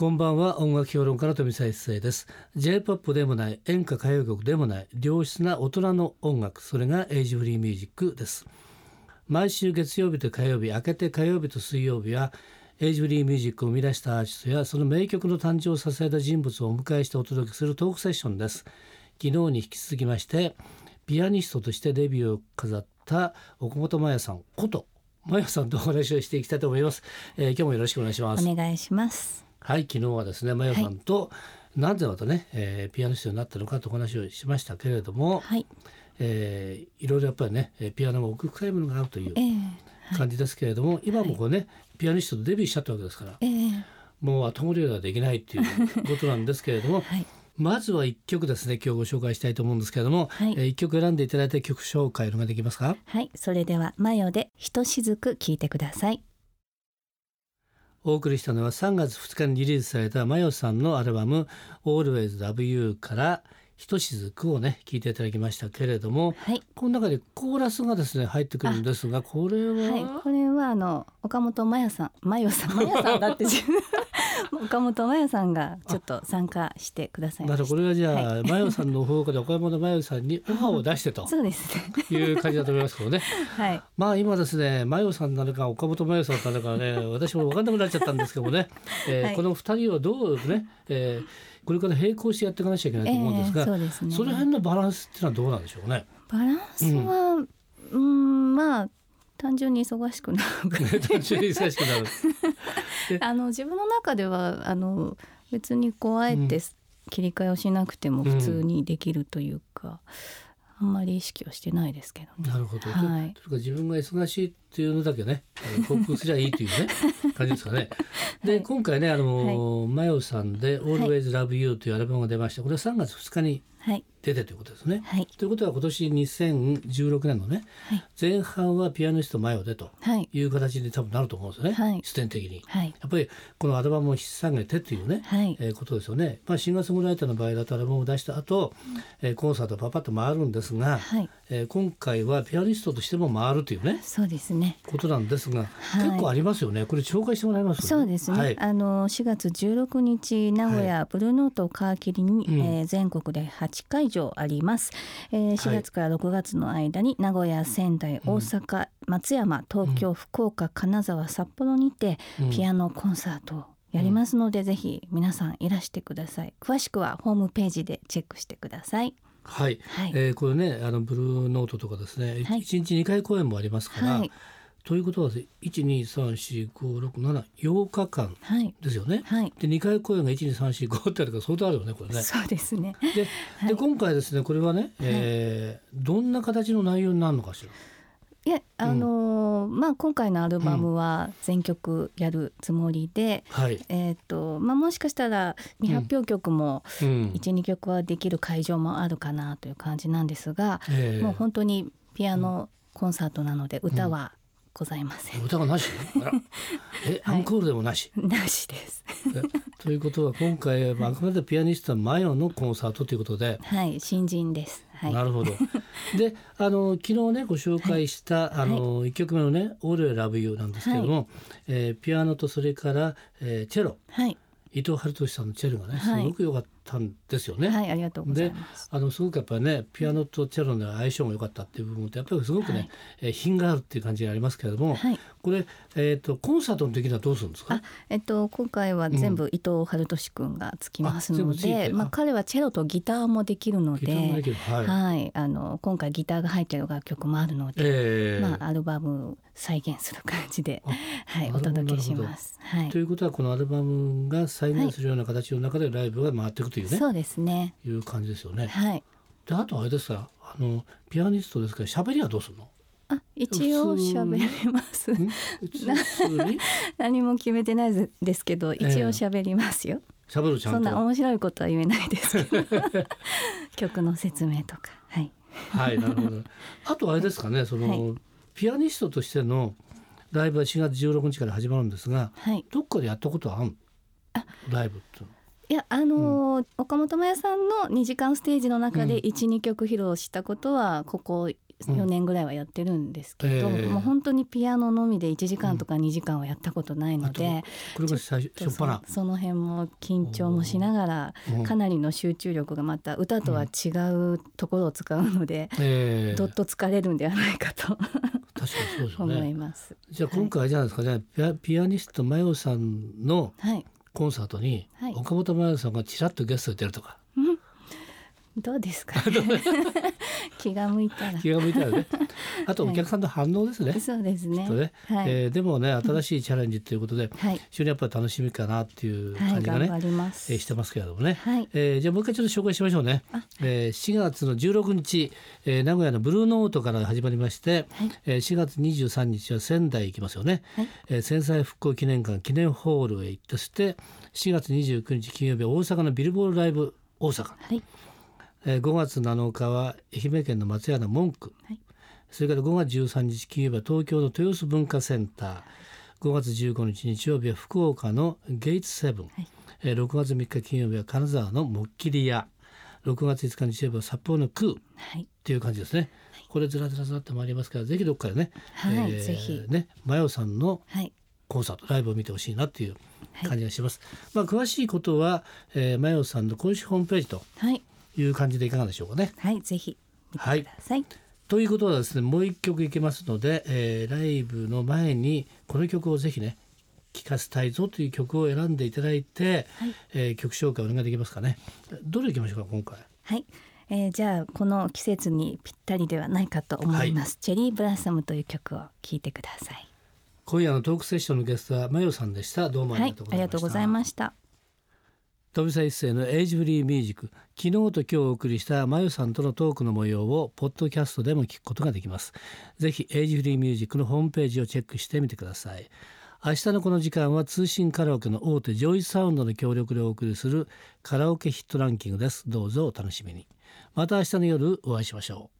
こんばんは。音楽評論家の富澤一世です。J-POP でもない演歌歌謡曲でもない良質な大人の音楽それがエイジフリーミュージックです。毎週月曜日と火曜日明けて火曜日と水曜日はエイジフリーミュージックを生み出したアーティストやその名曲の誕生を支えた人物をお迎えしてお届けするトークセッションです。昨日に引き続きましてピアニストとしてデビューを飾った岡本真也さんこと真也さんとお話をしていきたいと思います、えー、今日もよろしくお願いします。お願いします。はい昨日はですねマヨさんと、はい、なぜまたね、えー、ピアニストになったのかとお話をしましたけれども、はい。えー、いろいろやっぱりねピアノも奥深いものがあるという感じですけれども、えーはい、今もこうね、ピアニストとデビューしちゃったわけですから、えー、もう後戻りはできないっていう ことなんですけれども、はい、まずは一曲ですね今日ご紹介したいと思うんですけれども、はい、えー、一曲選んでいただいて曲紹介のができますか？はい。それではマヨでひとしずく聞いてくださいお送りしたのは3月2日にリリースされたマヨさんのアルバム「Always Love You」から「ひとしずく」をね聞いていただきましたけれども、はい、この中でコーラスがですね入ってくるんですがこれは、はい、これはあの岡本真代さん。真代さん。真代さんだって岡本真代さんがちょっと参加してくださいましこれはじゃあ、はい、真代さんの方から岡本真代さんにオファーを出してと。そうですね。いう感じだと思いますけどね。はい。まあ今ですね真代さんなのか岡本真代さんなのかね私も分かんなくなっちゃったんですけどもね、えー、はい、この二人をどうね、えー、これから並行してやっていかなきゃいけないと思うんですが、えー、そうですね、その辺のバランスっていうのはどうなんでしょうね。バランスは、うん、んまあ単純に忙しくなる 単純に忙しくなる。あの自分の中ではあの別にこうあえて切り替えをしなくても普通にできるというか、うん、あんまり意識はしてないですけど、ね、なるほど、はい、とか自分が忙しいっていうのだけね報告すりゃいいというね 感じですかね。で、はい、今回ねあの、はい、マヨさんで「Always Love You」というアルバムが出ましたこれは3月2日に出てということですね。はい、ということは今年2016年のね、はい、前半はピアニストマヨでとい。う形で多分なると思うんですよね、はい、視点的に、はい、やっぱりこのアルバムを引っ提げてというね、はい。えー、ことですよね。まあ、シンガーソングライターの場合だとアルバムを出した後、うん、えー、コンサートパパッと回るんですが、はいえー、今回はピアニストとしても回るというね。そうですね。ことなんですが、はい、結構ありますよね。これ紹介してもらいます、ね、そうですね、はい、あの4月16日名古屋ブルーノートを皮切りに、はい、えー、全国で8会場あります、えー、4月から6月の間に名古屋仙台大阪、松山東京、福岡金沢札幌にてピアノコンサートをやりますので、うん、ぜひ皆さんいらしてください。詳しくはホームページでチェックしてくださいはい、はい、えー、これねあのブルーノートとかですね、はい、1日2回公演もありますから、はい、ということは1234567日間ですよね。はい、で2回公演が12345ってあるから相当あるよねこれね。そうですね。ではい、で今回ですねこれはね、えー、どんな形の内容になるのかしら？いやあのーうん、まあ今回のアルバムは全曲やるつもりで、うん、えっ、ー、とまあもしかしたら未発表曲も一、うん、曲はできる会場もあるかなという感じなんですが、えー、もう本当にピアノコンサートなので歌はございません。歌がなし？え、アンコールでもなし？なしです。ということは今回はあくまでピアニストマヨのコンサートということで。はい、新人です。はい、なるほど。で、あの昨日ねご紹介した、はい、あの一曲目のね「All Love You」なんですけれども、はい、えー、ピアノとそれから、えー、チェロ、はい、伊藤春俊さんのチェロがねすごく良かったんですよね。はい、ありがとうございます。あのすごくやっぱりねピアノとチェロの相性も良かったっていう部分ってやっぱりすごくね、はい、え品があるっていう感じがありますけれども、はい、これえっ、ー、とコンサートの時にはどうするんですか？えっと今回は全部伊藤春俊君がつきますので、うん、まあ彼はチェロとギターもできるので、はい、はい、あの今回ギターが入ってる楽曲もあるので、えー、まあアルバム再現する感じで、はい、お届けします。はい、ということはこのアルバムが再現するような形の中でライブが回っていくというね、そうですね。いう感じですよね。はい、であとあれですかあのピアニストですから喋りはどうするの？あ一応喋ります。何も決めてないですけど一応喋りますよ。喋、えー、るちゃんそんな面白いことは言えないですけど。曲の説明とか。はい。はいなるほど。あとあれですかねその、はい。ピアニストとしてのライブは4月16日から始まるんですが、はい、どっかでやったことはあ。るライブっていやあのーうん、岡本真也さんの2時間ステージの中で12、うん、曲披露したことはここ4年ぐらいはやってるんですけど、うんえ。ーもう本当にピアノのみで1時間とか2時間はやったことないので、これが最初ちょっと初っ端そその辺も緊張もしながらうん。かなりの集中力がまた歌とは違うところを使うので、えーどっと疲れるんではないかと確かにそうですよ思いね。ます。じゃあ今回じゃないですか、じゃあピアピアニストマヨさんのはい、コンサートにはい。岡本真代さんがちらっとゲストで出るとかどうですか、気が向いたら。気が向いたらね。あとお客さんの反応ですね。そうですね。ね。はい、えーでもね新しいチャレンジということではい、非常にやっぱり楽しみかなっていうはい、感じがね、頑張ります。えーしてますけれどもね、はい。えーじゃあもう一回ちょっと紹介しましょうね。あ、えー4月の16日、えー名古屋のブルーノートから始まりまして、はい。えー4月23日は仙台行きますよね、はい。えー戦災復興記念館記念ホールへ行ってそして4月29日金曜日は大阪のビルボールライブ大阪、はい、えー5月7日は愛媛県の松屋の文句、はい。それから5月13日金曜日は東京の豊洲文化センター。5月15日日曜日は福岡のゲイツセブン、はい。えー6月3日金曜日は金沢のもっきり屋。6月5日日曜日は札幌のクー。っはい、ていう感じですね、これずらずらずらってまいりますからぜひどっかでね、はいぜひ。ねマヨさんのはい、コンサートライブを見てほしいなっていう感じがします、まあ詳しいことは、えー、マヨさんの公式ホームページとはい、いう感じでいかがでしょうかね。はい、ぜひ見てはいください。ということはですねもう一曲いけますので、えーライブの前にこの曲をぜひね聴かせたいぞという曲を選んでいただいて、はい。えー曲紹介お願いできますかね。どれいきましょうか今回。はい、えー、じゃあこの季節にぴったりではないかと思います。 Cherry Blossom という曲を聴いてください。今夜のトークセッションのゲストはマヨさんでした。どうもありはいがとうご、ざいました、ありがとうございました。飛沢一世のエイジフリーミュージック昨日と今日お送りしたマヨさんとのトークの模様をポッドキャストでも聞くことができます。ぜひエイジフリーミュージックのホームページをチェックしてみてください。明日のこの時間は通信カラオケの大手ジョイサウンドの協力でお送りするカラオケヒットランキングです。どうぞお楽しみに。また明日の夜お会いしましょう。